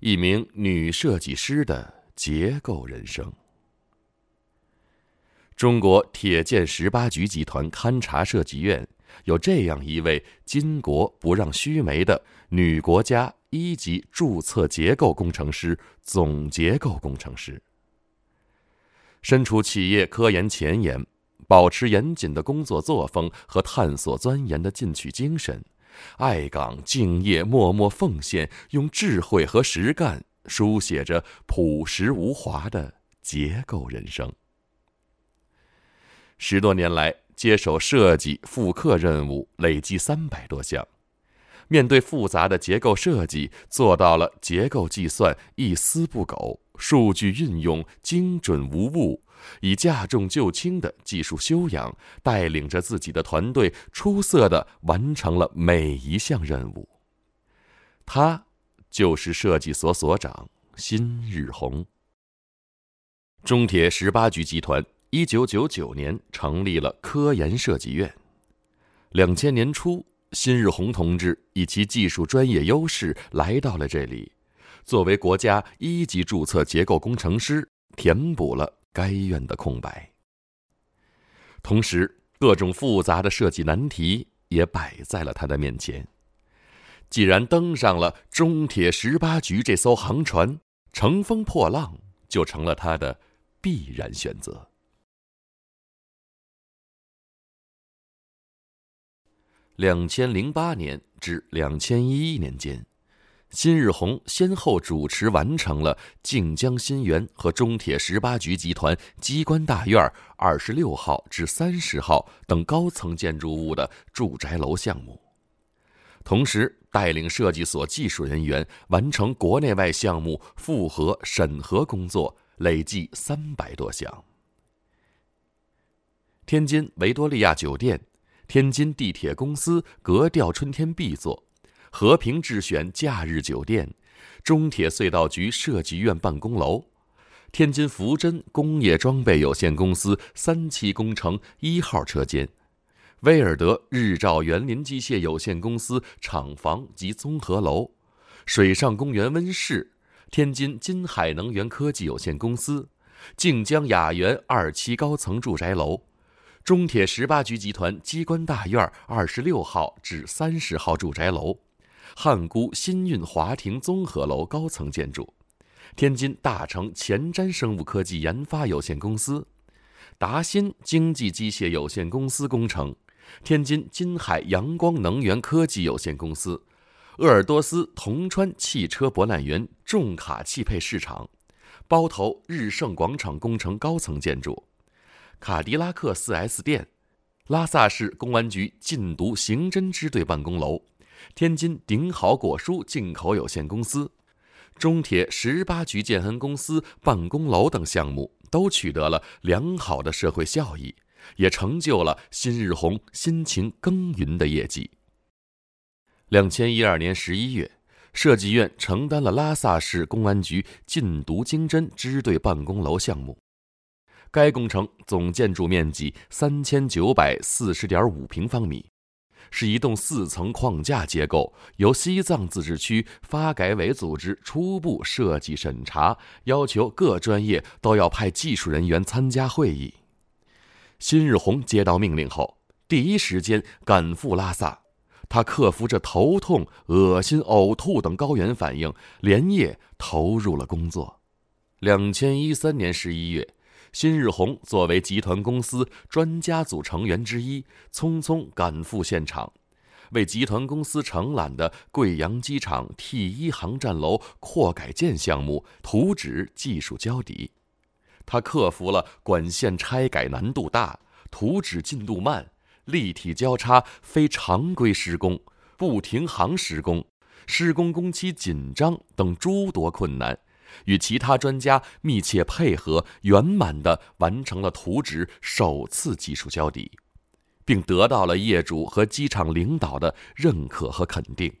一名女设计师的结构人生。中国铁建十八局集团勘察设计院有这样一位“巾帼不让须眉”的女国家一级注册结构工程师、总结构工程师。身处企业科研前沿，保持严谨的工作作风和探索钻研的进取精神，爱岗敬业、默默奉献，用智慧和实干书写着朴实无华的结构人生。十多年来，接手设计、复刻任务累计三百多项。面对复杂的结构设计，做到了结构计算一丝不苟，数据运用精准无误，以驾重就轻的技术修养，带领着自己的团队，出色的完成了每一项任务。他就是设计所所长辛日红。中铁十八局集团。一九九九年成立了科研设计院。两千年初，辛日红同志以其技术专业优势来到了这里，作为国家一级注册结构工程师，填补了该院的空白。同时，各种复杂的设计难题也摆在了他的面前。既然登上了中铁十八局这艘航船，乘风破浪就成了他的必然选择。两千零八年至两千一一年间，辛日红先后主持完成了靖江新园和中铁十八局集团机关大院二十六号至三十号等高层建筑物的住宅楼项目，同时带领设计所技术人员完成国内外项目复核审核工作，累计三百多项。天津维多利亚酒店。天津地铁公司格调春天 B 座，和平智选假日酒店，中铁隧道局设计院办公楼，天津福臻工业装备有限公司三期工程一号车间，威尔德日照园林机械有限公司厂房及综合楼，水上公园温室，天津金海能源科技有限公司，靖江雅园二期高层住宅楼。中铁十八局集团机关大院二十六号至三十号住宅楼，汉沽新运华庭综合楼高层建筑，天津大成前瞻生物科技研发有限公司，达新经济机械有限公司工程，天津金海阳光能源科技有限公司，鄂尔多斯铜川汽车博览园重卡汽配市场，包头日盛广场工程高层建筑。卡迪拉克 4S 店，拉萨市公安局禁毒刑侦支队办公楼，天津顶好果蔬进口有限公司，中铁十八局建恩公司办公楼等项目都取得了良好的社会效益，也成就了新日红辛勤耕耘的业绩。两千一二年十一月，设计院承担了拉萨市公安局禁毒经侦支队办公楼项目。该工程总建筑面积三千九百四十点五平方米，是一栋四层框架结构，由西藏自治区发改委组织初步设计审查，要求各专业都要派技术人员参加会议。辛日红接到命令后，第一时间赶赴拉萨，他克服着头痛、恶心、呕吐等高原反应，连夜投入了工作。两千一三年十一月。辛日红作为集团公司专家组成员之一，匆匆赶赴现场，为集团公司承揽的贵阳机场 T 一航站楼扩改建项目图纸技术交底。他克服了管线拆改难度大、图纸进度慢、立体交叉非常规施工、不停航施工、施工工期紧张等诸多困难。与其他专家密切配合，圆满地完成了图纸首次技术交底，并得到了业主和机场领导的认可和肯定。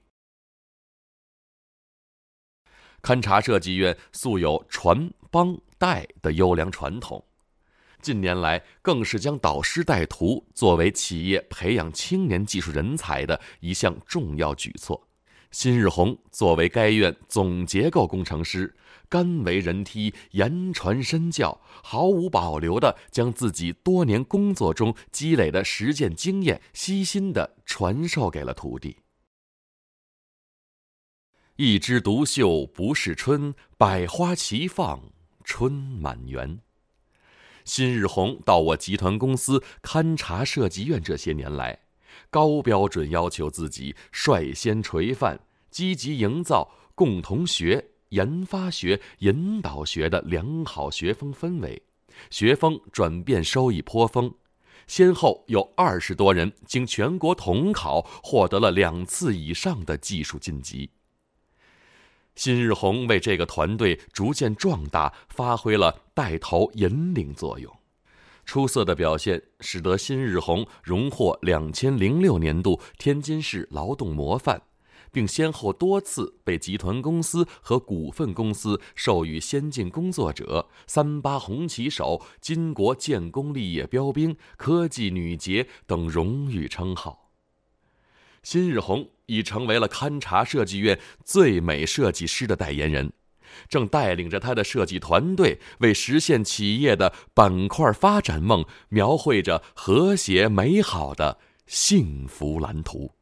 勘察设计院素有传帮带的优良传统，近年来更是将导师带徒作为企业培养青年技术人才的一项重要举措。辛日红作为该院总结构工程师，甘为人梯，言传身教，毫无保留地将自己多年工作中积累的实践经验，悉心地传授给了徒弟。一枝独秀不是春，百花齐放春满园。辛日红到我集团公司勘察设计院这些年来。高标准要求自己，率先垂范，积极营造共同学、研发学、引导学的良好学风氛围，学风转变收益颇丰，先后有二十多人经全国统考获得了两次以上的技术晋级。辛日红为这个团队逐渐壮大发挥了带头引领作用。出色的表现使得辛日红荣获两千零六年度天津市劳动模范，并先后多次被集团公司和股份公司授予先进工作者、三八红旗手、巾帼建功立业标兵、科技女杰等荣誉称号。辛日红已成为了勘察设计院最美设计师的代言人。正带领着他的设计团队，为实现企业的板块发展梦，描绘着和谐美好的幸福蓝图。